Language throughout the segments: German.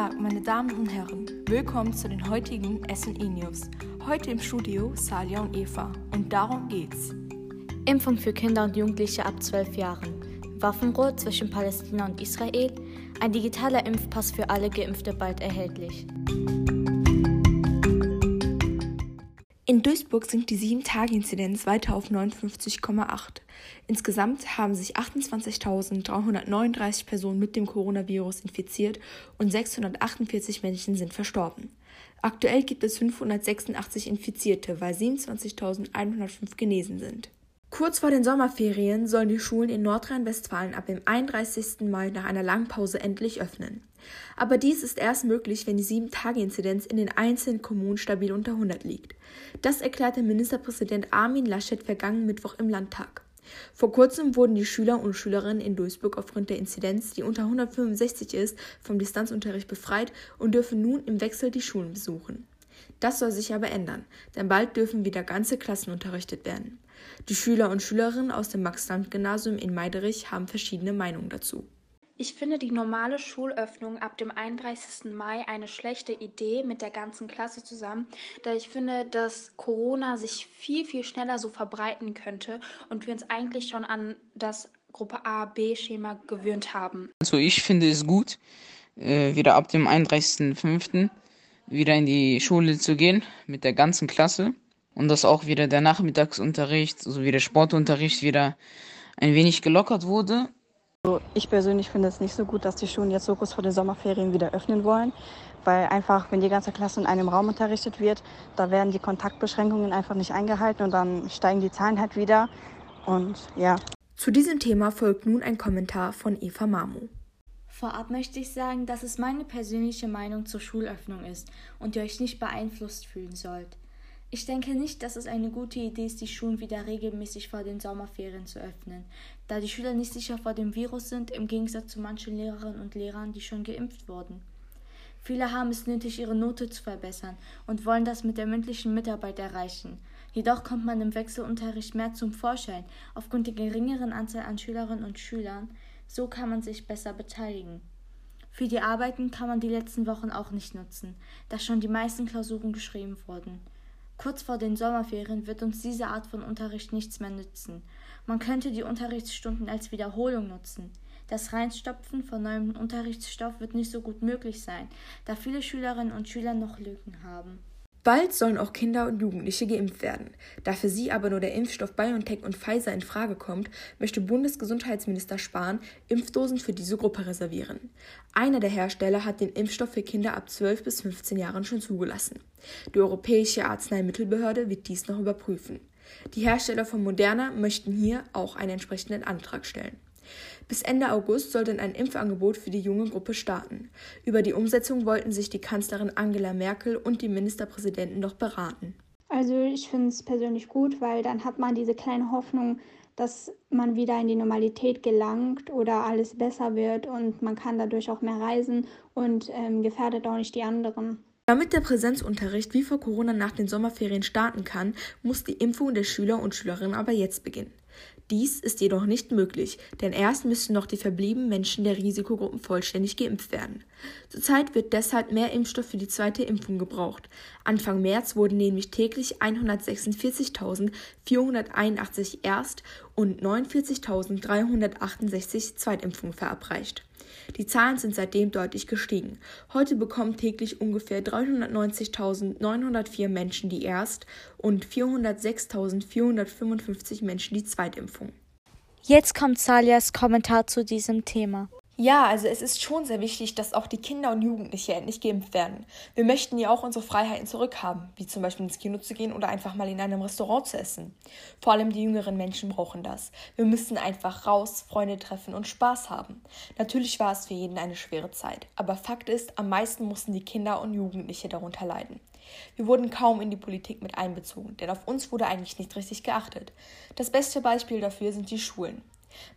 Tag, meine Damen und Herren. Willkommen zu den heutigen SE News. Heute im Studio Salia und Eva. Und darum geht's. Impfung für Kinder und Jugendliche ab 12 Jahren. Waffenruhe zwischen Palästina und Israel. Ein digitaler Impfpass für alle Geimpfte bald erhältlich. Duisburg sinkt die 7-Tage-Inzidenz weiter auf 59,8. Insgesamt haben sich 28.339 Personen mit dem Coronavirus infiziert und 648 Menschen sind verstorben. Aktuell gibt es 586 Infizierte, weil 27.105 genesen sind. Kurz vor den Sommerferien sollen die Schulen in Nordrhein-Westfalen ab dem 31. Mai nach einer langen Pause endlich öffnen. Aber dies ist erst möglich, wenn die 7-Tage-Inzidenz in den einzelnen Kommunen stabil unter 100 liegt. Das erklärte Ministerpräsident Armin Laschet vergangenen Mittwoch im Landtag. Vor kurzem wurden die Schüler und Schülerinnen in Duisburg aufgrund der Inzidenz, die unter 165 ist, vom Distanzunterricht befreit und dürfen nun im Wechsel die Schulen besuchen. Das soll sich aber ändern, denn bald dürfen wieder ganze Klassen unterrichtet werden. Die Schüler und Schülerinnen aus dem Max-Land-Gymnasium in Meiderich haben verschiedene Meinungen dazu. Ich finde die normale Schulöffnung ab dem 31. Mai eine schlechte Idee mit der ganzen Klasse zusammen, da ich finde, dass Corona sich viel, viel schneller so verbreiten könnte und wir uns eigentlich schon an das Gruppe A-B-Schema gewöhnt haben. Also ich finde es gut, äh, wieder ab dem 31.05. wieder in die Schule zu gehen mit der ganzen Klasse und dass auch wieder der Nachmittagsunterricht sowie der Sportunterricht wieder ein wenig gelockert wurde also ich persönlich finde es nicht so gut, dass die Schulen jetzt so kurz vor den Sommerferien wieder öffnen wollen, weil einfach, wenn die ganze Klasse in einem Raum unterrichtet wird, da werden die Kontaktbeschränkungen einfach nicht eingehalten und dann steigen die Zahlen halt wieder und ja. Zu diesem Thema folgt nun ein Kommentar von Eva Mamu. Vorab möchte ich sagen, dass es meine persönliche Meinung zur Schulöffnung ist und ihr euch nicht beeinflusst fühlen sollt. Ich denke nicht, dass es eine gute Idee ist, die Schulen wieder regelmäßig vor den Sommerferien zu öffnen, da die Schüler nicht sicher vor dem Virus sind, im Gegensatz zu manchen Lehrerinnen und Lehrern, die schon geimpft wurden. Viele haben es nötig, ihre Note zu verbessern und wollen das mit der mündlichen Mitarbeit erreichen. Jedoch kommt man im Wechselunterricht mehr zum Vorschein aufgrund der geringeren Anzahl an Schülerinnen und Schülern. So kann man sich besser beteiligen. Für die Arbeiten kann man die letzten Wochen auch nicht nutzen, da schon die meisten Klausuren geschrieben wurden. Kurz vor den Sommerferien wird uns diese Art von Unterricht nichts mehr nützen. Man könnte die Unterrichtsstunden als Wiederholung nutzen. Das Reinstopfen von neuem Unterrichtsstoff wird nicht so gut möglich sein, da viele Schülerinnen und Schüler noch Lücken haben. Bald sollen auch Kinder und Jugendliche geimpft werden. Da für sie aber nur der Impfstoff BioNTech und Pfizer in Frage kommt, möchte Bundesgesundheitsminister Spahn Impfdosen für diese Gruppe reservieren. Einer der Hersteller hat den Impfstoff für Kinder ab 12 bis 15 Jahren schon zugelassen. Die Europäische Arzneimittelbehörde wird dies noch überprüfen. Die Hersteller von Moderna möchten hier auch einen entsprechenden Antrag stellen. Bis Ende August soll dann ein Impfangebot für die junge Gruppe starten. Über die Umsetzung wollten sich die Kanzlerin Angela Merkel und die Ministerpräsidenten noch beraten. Also ich finde es persönlich gut, weil dann hat man diese kleine Hoffnung, dass man wieder in die Normalität gelangt oder alles besser wird und man kann dadurch auch mehr reisen und ähm, gefährdet auch nicht die anderen. Damit der Präsenzunterricht wie vor Corona nach den Sommerferien starten kann, muss die Impfung der Schüler und Schülerinnen aber jetzt beginnen. Dies ist jedoch nicht möglich, denn erst müssen noch die verbliebenen Menschen der Risikogruppen vollständig geimpft werden. Zurzeit wird deshalb mehr Impfstoff für die zweite Impfung gebraucht. Anfang März wurden nämlich täglich 146.481 Erst- und 49.368 Zweitimpfungen verabreicht. Die Zahlen sind seitdem deutlich gestiegen. Heute bekommen täglich ungefähr 390.904 Menschen die Erst- und 406.455 Menschen die Zweitimpfung. Jetzt kommt Salias Kommentar zu diesem Thema. Ja, also es ist schon sehr wichtig, dass auch die Kinder und Jugendliche endlich geimpft werden. Wir möchten ja auch unsere Freiheiten zurückhaben, wie zum Beispiel ins Kino zu gehen oder einfach mal in einem Restaurant zu essen. Vor allem die jüngeren Menschen brauchen das. Wir müssen einfach raus, Freunde treffen und Spaß haben. Natürlich war es für jeden eine schwere Zeit, aber Fakt ist, am meisten mussten die Kinder und Jugendliche darunter leiden. Wir wurden kaum in die Politik mit einbezogen, denn auf uns wurde eigentlich nicht richtig geachtet. Das beste Beispiel dafür sind die Schulen.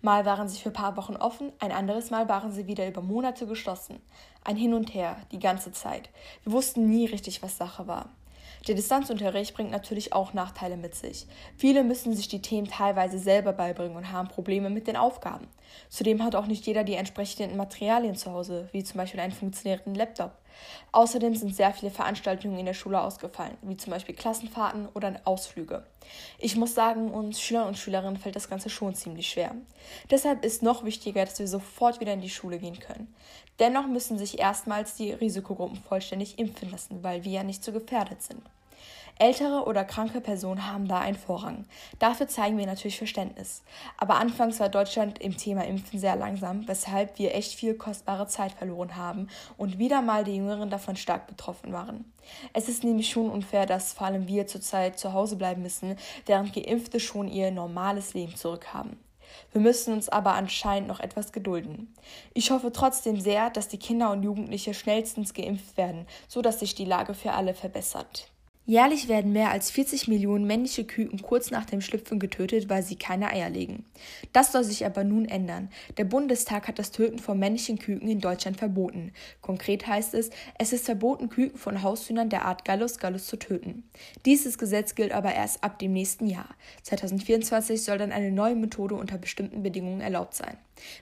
Mal waren sie für ein paar Wochen offen, ein anderes Mal waren sie wieder über Monate geschlossen. Ein Hin und Her, die ganze Zeit. Wir wussten nie richtig, was Sache war. Der Distanzunterricht bringt natürlich auch Nachteile mit sich. Viele müssen sich die Themen teilweise selber beibringen und haben Probleme mit den Aufgaben. Zudem hat auch nicht jeder die entsprechenden Materialien zu Hause, wie zum Beispiel einen funktionierenden Laptop. Außerdem sind sehr viele Veranstaltungen in der Schule ausgefallen, wie zum Beispiel Klassenfahrten oder Ausflüge. Ich muss sagen, uns Schülern und Schülerinnen fällt das Ganze schon ziemlich schwer. Deshalb ist noch wichtiger, dass wir sofort wieder in die Schule gehen können. Dennoch müssen sich erstmals die Risikogruppen vollständig impfen lassen, weil wir ja nicht so gefährdet sind. Ältere oder kranke Personen haben da einen Vorrang. Dafür zeigen wir natürlich Verständnis. Aber anfangs war Deutschland im Thema Impfen sehr langsam, weshalb wir echt viel kostbare Zeit verloren haben und wieder mal die Jüngeren davon stark betroffen waren. Es ist nämlich schon unfair, dass vor allem wir zurzeit zu Hause bleiben müssen, während Geimpfte schon ihr normales Leben zurückhaben. Wir müssen uns aber anscheinend noch etwas gedulden. Ich hoffe trotzdem sehr, dass die Kinder und Jugendliche schnellstens geimpft werden, so dass sich die Lage für alle verbessert. Jährlich werden mehr als 40 Millionen männliche Küken kurz nach dem Schlüpfen getötet, weil sie keine Eier legen. Das soll sich aber nun ändern. Der Bundestag hat das Töten von männlichen Küken in Deutschland verboten. Konkret heißt es, es ist verboten, Küken von Haushühnern der Art Gallus gallus zu töten. Dieses Gesetz gilt aber erst ab dem nächsten Jahr. 2024 soll dann eine neue Methode unter bestimmten Bedingungen erlaubt sein.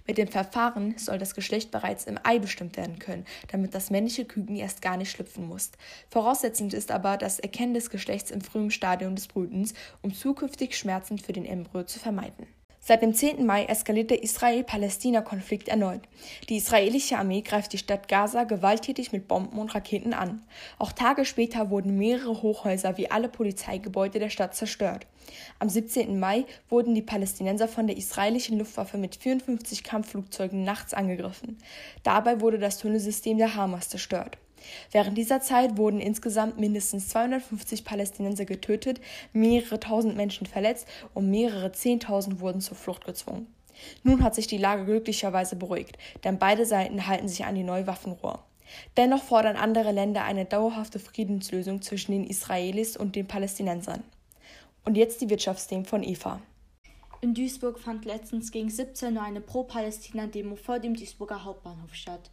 Mit dem Verfahren soll das Geschlecht bereits im Ei bestimmt werden können, damit das männliche Küken erst gar nicht schlüpfen muss. Voraussetzend ist aber das Erkennen des Geschlechts im frühen Stadium des Brütens, um zukünftig Schmerzen für den Embryo zu vermeiden. Seit dem 10. Mai eskaliert der Israel-Palästina-Konflikt erneut. Die israelische Armee greift die Stadt Gaza gewalttätig mit Bomben und Raketen an. Auch Tage später wurden mehrere Hochhäuser wie alle Polizeigebäude der Stadt zerstört. Am 17. Mai wurden die Palästinenser von der israelischen Luftwaffe mit 54 Kampfflugzeugen nachts angegriffen. Dabei wurde das Tunnelsystem der Hamas zerstört. Während dieser Zeit wurden insgesamt mindestens 250 Palästinenser getötet, mehrere tausend Menschen verletzt und mehrere Zehntausend wurden zur Flucht gezwungen. Nun hat sich die Lage glücklicherweise beruhigt, denn beide Seiten halten sich an die neue Waffenruhe. Dennoch fordern andere Länder eine dauerhafte Friedenslösung zwischen den Israelis und den Palästinensern. Und jetzt die Wirtschaftsthemen von Eva. In Duisburg fand letztens gegen 17 Uhr eine Pro-Palästina-Demo vor dem Duisburger Hauptbahnhof statt.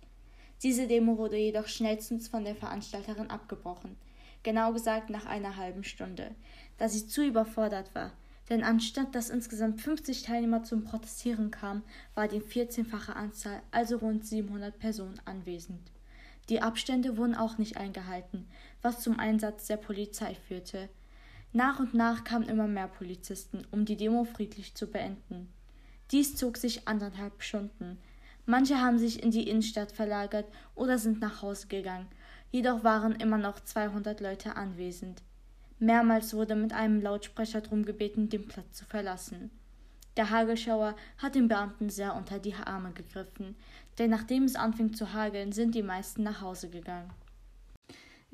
Diese Demo wurde jedoch schnellstens von der Veranstalterin abgebrochen, genau gesagt nach einer halben Stunde, da sie zu überfordert war. Denn anstatt dass insgesamt 50 Teilnehmer zum Protestieren kamen, war die 14-fache Anzahl, also rund 700 Personen, anwesend. Die Abstände wurden auch nicht eingehalten, was zum Einsatz der Polizei führte. Nach und nach kamen immer mehr Polizisten, um die Demo friedlich zu beenden. Dies zog sich anderthalb Stunden. Manche haben sich in die Innenstadt verlagert oder sind nach Hause gegangen, jedoch waren immer noch 200 Leute anwesend. Mehrmals wurde mit einem Lautsprecher darum gebeten, den Platz zu verlassen. Der Hagelschauer hat den Beamten sehr unter die Arme gegriffen, denn nachdem es anfing zu hageln, sind die meisten nach Hause gegangen.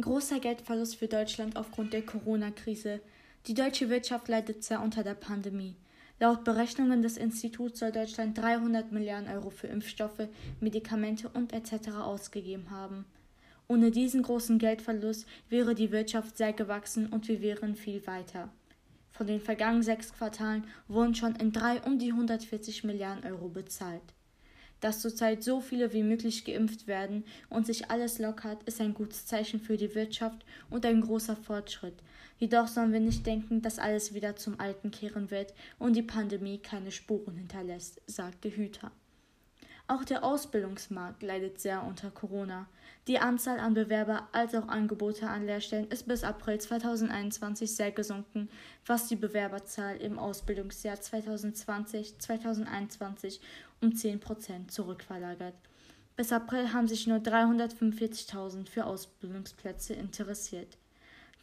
Großer Geldverlust für Deutschland aufgrund der Corona-Krise. Die deutsche Wirtschaft leidet sehr unter der Pandemie. Laut Berechnungen des Instituts soll Deutschland 300 Milliarden Euro für Impfstoffe, Medikamente und etc. ausgegeben haben. Ohne diesen großen Geldverlust wäre die Wirtschaft sehr gewachsen und wir wären viel weiter. Von den vergangenen sechs Quartalen wurden schon in drei um die 140 Milliarden Euro bezahlt. Dass zurzeit so viele wie möglich geimpft werden und sich alles lockert, ist ein gutes Zeichen für die Wirtschaft und ein großer Fortschritt, Jedoch sollen wir nicht denken, dass alles wieder zum Alten kehren wird und die Pandemie keine Spuren hinterlässt, sagte Hüter. Auch der Ausbildungsmarkt leidet sehr unter Corona. Die Anzahl an Bewerber als auch Angebote an Lehrstellen ist bis April 2021 sehr gesunken, was die Bewerberzahl im Ausbildungsjahr 2020-2021 um 10 Prozent zurückverlagert. Bis April haben sich nur 345.000 für Ausbildungsplätze interessiert.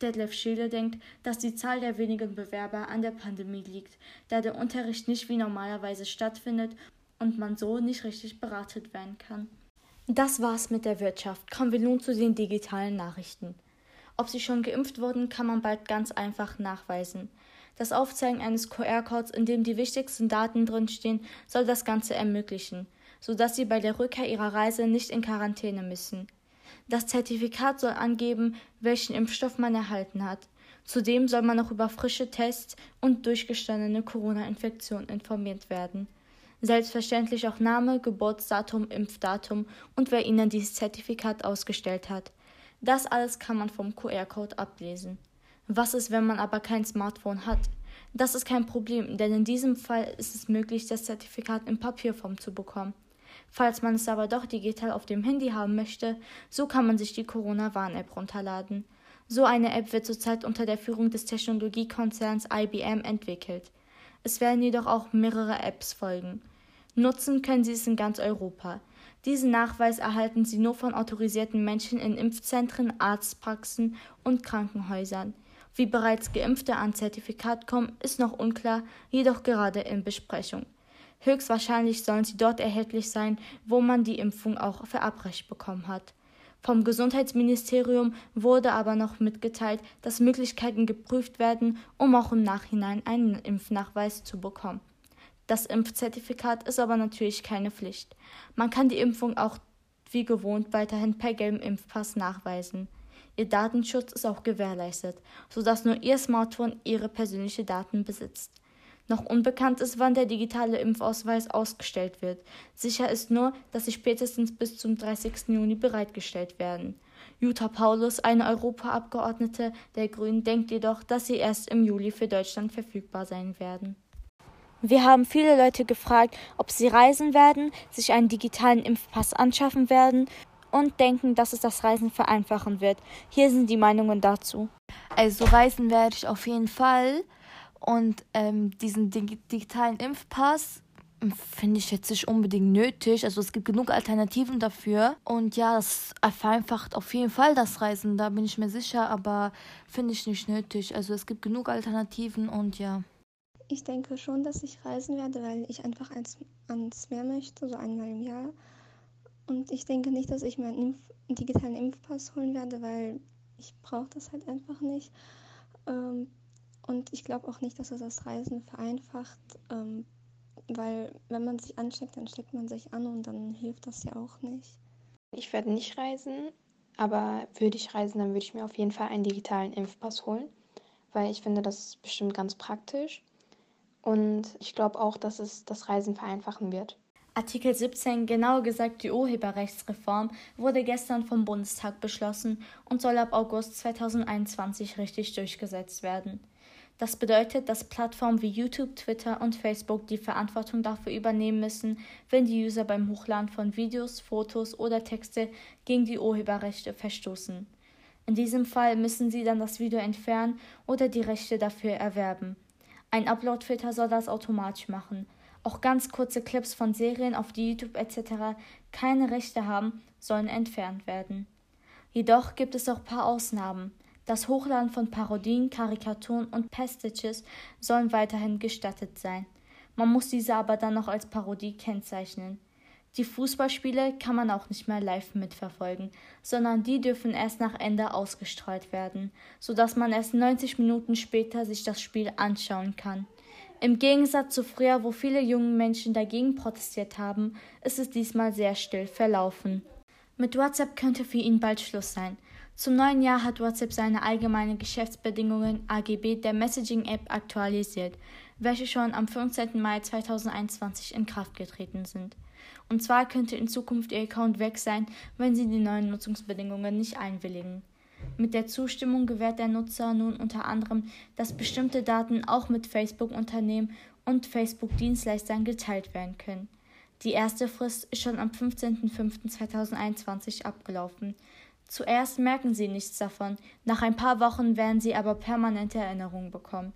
Detlef Schede denkt, dass die Zahl der wenigen Bewerber an der Pandemie liegt, da der Unterricht nicht wie normalerweise stattfindet und man so nicht richtig beratet werden kann. Das war's mit der Wirtschaft. Kommen wir nun zu den digitalen Nachrichten. Ob sie schon geimpft wurden, kann man bald ganz einfach nachweisen. Das Aufzeigen eines QR-Codes, in dem die wichtigsten Daten drinstehen, soll das Ganze ermöglichen, sodass sie bei der Rückkehr ihrer Reise nicht in Quarantäne müssen. Das Zertifikat soll angeben, welchen Impfstoff man erhalten hat. Zudem soll man auch über frische Tests und durchgestandene Corona-Infektionen informiert werden. Selbstverständlich auch Name, Geburtsdatum, Impfdatum und wer Ihnen dieses Zertifikat ausgestellt hat. Das alles kann man vom QR-Code ablesen. Was ist, wenn man aber kein Smartphone hat? Das ist kein Problem, denn in diesem Fall ist es möglich, das Zertifikat in Papierform zu bekommen. Falls man es aber doch digital auf dem Handy haben möchte, so kann man sich die Corona-Warn-App runterladen. So eine App wird zurzeit unter der Führung des Technologiekonzerns IBM entwickelt. Es werden jedoch auch mehrere Apps folgen. Nutzen können Sie es in ganz Europa. Diesen Nachweis erhalten Sie nur von autorisierten Menschen in Impfzentren, Arztpraxen und Krankenhäusern. Wie bereits Geimpfte an Zertifikat kommen, ist noch unklar, jedoch gerade in Besprechung. Höchstwahrscheinlich sollen sie dort erhältlich sein, wo man die Impfung auch verabreicht bekommen hat. Vom Gesundheitsministerium wurde aber noch mitgeteilt, dass Möglichkeiten geprüft werden, um auch im Nachhinein einen Impfnachweis zu bekommen. Das Impfzertifikat ist aber natürlich keine Pflicht. Man kann die Impfung auch wie gewohnt weiterhin per gelbem Impfpass nachweisen. Ihr Datenschutz ist auch gewährleistet, sodass nur Ihr Smartphone Ihre persönlichen Daten besitzt. Noch unbekannt ist, wann der digitale Impfausweis ausgestellt wird. Sicher ist nur, dass sie spätestens bis zum 30. Juni bereitgestellt werden. Jutta Paulus, eine Europaabgeordnete der Grünen, denkt jedoch, dass sie erst im Juli für Deutschland verfügbar sein werden. Wir haben viele Leute gefragt, ob sie reisen werden, sich einen digitalen Impfpass anschaffen werden und denken, dass es das Reisen vereinfachen wird. Hier sind die Meinungen dazu. Also reisen werde ich auf jeden Fall. Und ähm, diesen digitalen Impfpass hm, finde ich jetzt nicht unbedingt nötig. Also es gibt genug Alternativen dafür. Und ja, das vereinfacht auf jeden Fall das Reisen, da bin ich mir sicher, aber finde ich nicht nötig. Also es gibt genug Alternativen und ja. Ich denke schon, dass ich reisen werde, weil ich einfach ans, ans Meer möchte, so einmal im Jahr. Und ich denke nicht, dass ich mir einen, Impf-, digitalen Impfpass holen werde, weil ich brauche das halt einfach nicht. Ähm, und ich glaube auch nicht, dass es das Reisen vereinfacht, ähm, weil wenn man sich ansteckt, dann steckt man sich an und dann hilft das ja auch nicht. Ich werde nicht reisen, aber würde ich reisen, dann würde ich mir auf jeden Fall einen digitalen Impfpass holen, weil ich finde, das ist bestimmt ganz praktisch. Und ich glaube auch, dass es das Reisen vereinfachen wird. Artikel 17, genauer gesagt die Urheberrechtsreform, wurde gestern vom Bundestag beschlossen und soll ab August 2021 richtig durchgesetzt werden. Das bedeutet, dass Plattformen wie YouTube, Twitter und Facebook die Verantwortung dafür übernehmen müssen, wenn die User beim Hochladen von Videos, Fotos oder Texte gegen die Urheberrechte verstoßen. In diesem Fall müssen sie dann das Video entfernen oder die Rechte dafür erwerben. Ein Upload-Filter soll das automatisch machen. Auch ganz kurze Clips von Serien auf YouTube etc. keine Rechte haben, sollen entfernt werden. Jedoch gibt es auch paar Ausnahmen. Das Hochladen von Parodien, Karikaturen und Pastiches sollen weiterhin gestattet sein. Man muss diese aber dann noch als Parodie kennzeichnen. Die Fußballspiele kann man auch nicht mehr live mitverfolgen, sondern die dürfen erst nach Ende ausgestrahlt werden, sodass man erst 90 Minuten später sich das Spiel anschauen kann. Im Gegensatz zu früher, wo viele junge Menschen dagegen protestiert haben, ist es diesmal sehr still verlaufen. Mit WhatsApp könnte für ihn bald Schluss sein. Zum neuen Jahr hat WhatsApp seine allgemeinen Geschäftsbedingungen AGB der Messaging-App aktualisiert, welche schon am 15. Mai 2021 in Kraft getreten sind. Und zwar könnte in Zukunft Ihr Account weg sein, wenn Sie die neuen Nutzungsbedingungen nicht einwilligen. Mit der Zustimmung gewährt der Nutzer nun unter anderem, dass bestimmte Daten auch mit Facebook-Unternehmen und Facebook-Dienstleistern geteilt werden können. Die erste Frist ist schon am 15.05.2021 abgelaufen. Zuerst merken sie nichts davon, nach ein paar Wochen werden sie aber permanente Erinnerungen bekommen.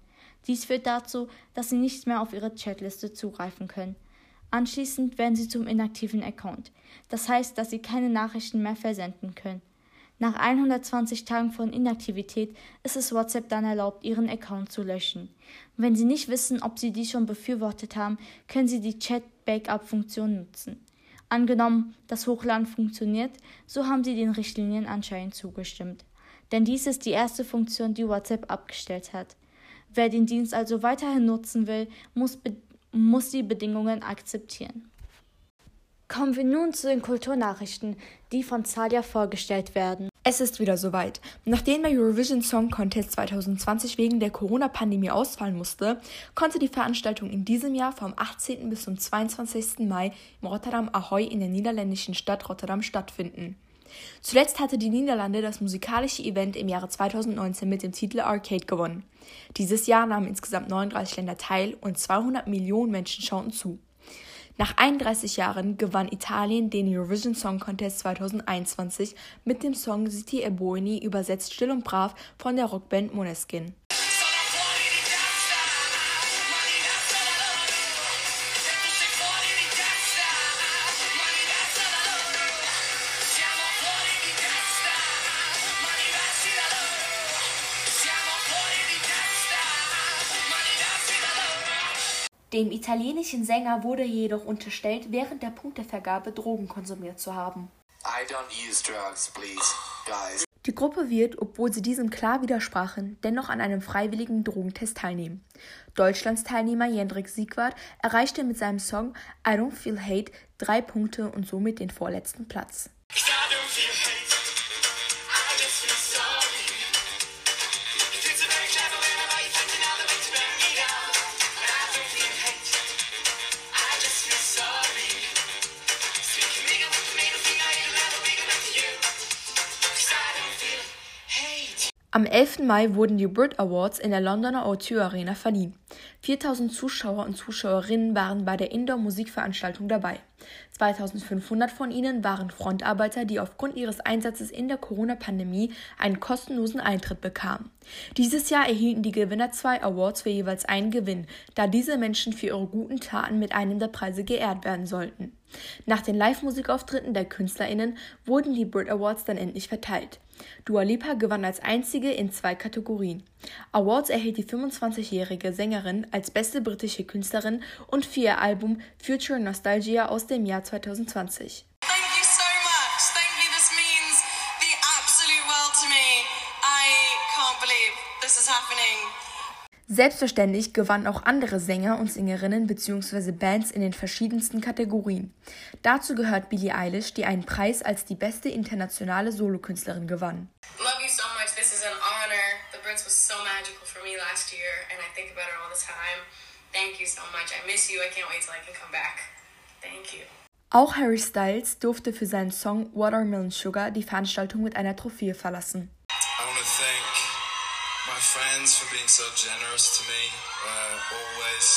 Dies führt dazu, dass sie nicht mehr auf ihre Chatliste zugreifen können. Anschließend werden sie zum inaktiven Account. Das heißt, dass sie keine Nachrichten mehr versenden können. Nach 120 Tagen von Inaktivität ist es WhatsApp dann erlaubt, ihren Account zu löschen. Wenn Sie nicht wissen, ob Sie dies schon befürwortet haben, können Sie die Chat-Backup-Funktion nutzen. Angenommen, das Hochladen funktioniert, so haben Sie den Richtlinien anscheinend zugestimmt. Denn dies ist die erste Funktion, die WhatsApp abgestellt hat. Wer den Dienst also weiterhin nutzen will, muss, muss die Bedingungen akzeptieren. Kommen wir nun zu den Kulturnachrichten, die von Zalia vorgestellt werden. Es ist wieder soweit. Nachdem der Eurovision Song Contest 2020 wegen der Corona-Pandemie ausfallen musste, konnte die Veranstaltung in diesem Jahr vom 18. bis zum 22. Mai im Rotterdam Ahoy in der niederländischen Stadt Rotterdam stattfinden. Zuletzt hatte die Niederlande das musikalische Event im Jahre 2019 mit dem Titel Arcade gewonnen. Dieses Jahr nahmen insgesamt 39 Länder teil und 200 Millionen Menschen schauten zu. Nach 31 Jahren gewann Italien den Eurovision Song Contest 2021 mit dem Song City e Buoni übersetzt Still und Brav von der Rockband Måneskin. Dem italienischen Sänger wurde jedoch unterstellt, während der Punktevergabe Drogen konsumiert zu haben. Drugs, Die Gruppe wird, obwohl sie diesem klar widersprachen, dennoch an einem freiwilligen Drogentest teilnehmen. Deutschlands Teilnehmer Jendrik Siegwart erreichte mit seinem Song I Don't Feel Hate drei Punkte und somit den vorletzten Platz. Am 11. Mai wurden die Brit Awards in der Londoner O2 Arena verliehen. 4000 Zuschauer und Zuschauerinnen waren bei der Indoor-Musikveranstaltung dabei. 2500 von ihnen waren Frontarbeiter, die aufgrund ihres Einsatzes in der Corona-Pandemie einen kostenlosen Eintritt bekamen. Dieses Jahr erhielten die Gewinner zwei Awards für jeweils einen Gewinn, da diese Menschen für ihre guten Taten mit einem der Preise geehrt werden sollten. Nach den Live-Musikauftritten der KünstlerInnen wurden die Brit Awards dann endlich verteilt. Dua Lipa gewann als einzige in zwei Kategorien. Awards erhielt die 25-jährige Sängerin als beste britische Künstlerin und für ihr Album Future Nostalgia aus dem Jahr 2020. Selbstverständlich gewannen auch andere Sänger und Sängerinnen bzw. Bands in den verschiedensten Kategorien. Dazu gehört Billie Eilish, die einen Preis als die beste internationale Solokünstlerin gewann. Love you so much. This is an honor. The Brits was so magical for me last year and I think about it all the time. Thank you so much. I miss you. I can't wait till I can come back. Thank you. Auch Harry Styles durfte für seinen Song Watermelon Sugar die Veranstaltung mit einer Trophäe verlassen. My friends for being so generous to me, uh, always.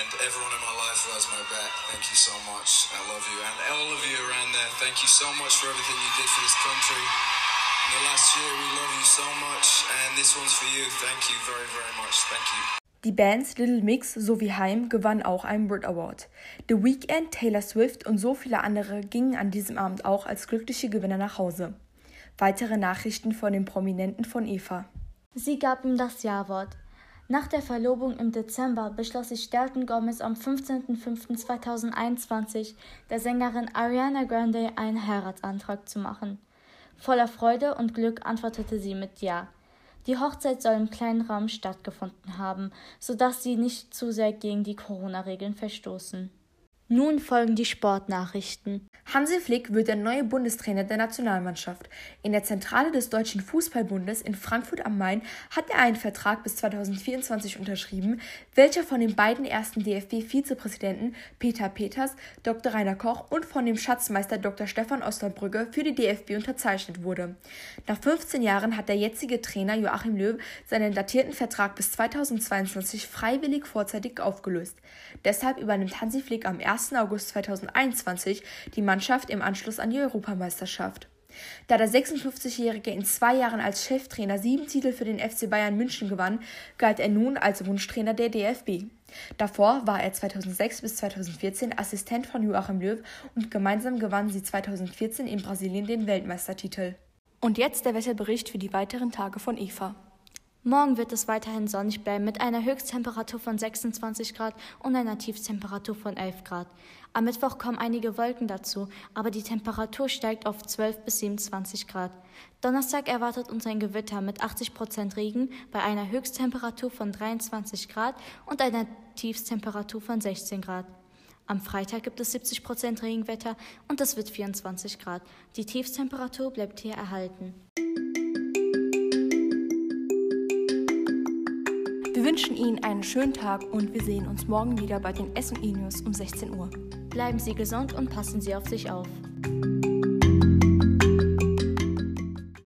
And everyone in my life who has my back, thank you so much. I love you. And all of you around there, thank you so much for everything you did for this country. In the last year, we love you so much. And this one's for you. Thank you very, very much. Thank you. Die Bands Little Mix sowie Haim gewannen auch einen Brit Award. The Weeknd, Taylor Swift und so viele andere gingen an diesem Abend auch als glückliche Gewinner nach Hause. Weitere Nachrichten von den Prominenten von Eva. Sie gab ihm das Ja-Wort. Nach der Verlobung im Dezember beschloss sich Dalton Gomez am 15.05.2021 der Sängerin Ariana Grande einen Heiratsantrag zu machen. Voller Freude und Glück antwortete sie mit Ja. Die Hochzeit soll im kleinen Raum stattgefunden haben, sodass sie nicht zu sehr gegen die Corona-Regeln verstoßen. Nun folgen die Sportnachrichten. Hansi Flick wird der neue Bundestrainer der Nationalmannschaft. In der Zentrale des Deutschen Fußballbundes in Frankfurt am Main hat er einen Vertrag bis 2024 unterschrieben, welcher von den beiden ersten DFB-Vizepräsidenten Peter Peters, Dr. Rainer Koch und von dem Schatzmeister Dr. Stefan Osterbrügge für die DFB unterzeichnet wurde. Nach 15 Jahren hat der jetzige Trainer Joachim Löw seinen datierten Vertrag bis 2022 freiwillig vorzeitig aufgelöst. Deshalb übernimmt Hansi Flick am 1. 1. August 2021 die Mannschaft im Anschluss an die Europameisterschaft. Da der 56-Jährige in zwei Jahren als Cheftrainer sieben Titel für den FC Bayern München gewann, galt er nun als Wunschtrainer der DFB. Davor war er 2006 bis 2014 Assistent von Joachim Löw und gemeinsam gewannen sie 2014 in Brasilien den Weltmeistertitel. Und jetzt der Wetterbericht für die weiteren Tage von Eva. Morgen wird es weiterhin sonnig bleiben mit einer Höchsttemperatur von 26 Grad und einer Tiefstemperatur von 11 Grad. Am Mittwoch kommen einige Wolken dazu, aber die Temperatur steigt auf 12 bis 27 Grad. Donnerstag erwartet uns ein Gewitter mit 80 Prozent Regen bei einer Höchsttemperatur von 23 Grad und einer Tiefstemperatur von 16 Grad. Am Freitag gibt es 70 Prozent Regenwetter und es wird 24 Grad. Die Tiefstemperatur bleibt hier erhalten. Wir wünschen Ihnen einen schönen Tag und wir sehen uns morgen wieder bei den SMI News um 16 Uhr. Bleiben Sie gesund und passen Sie auf sich auf.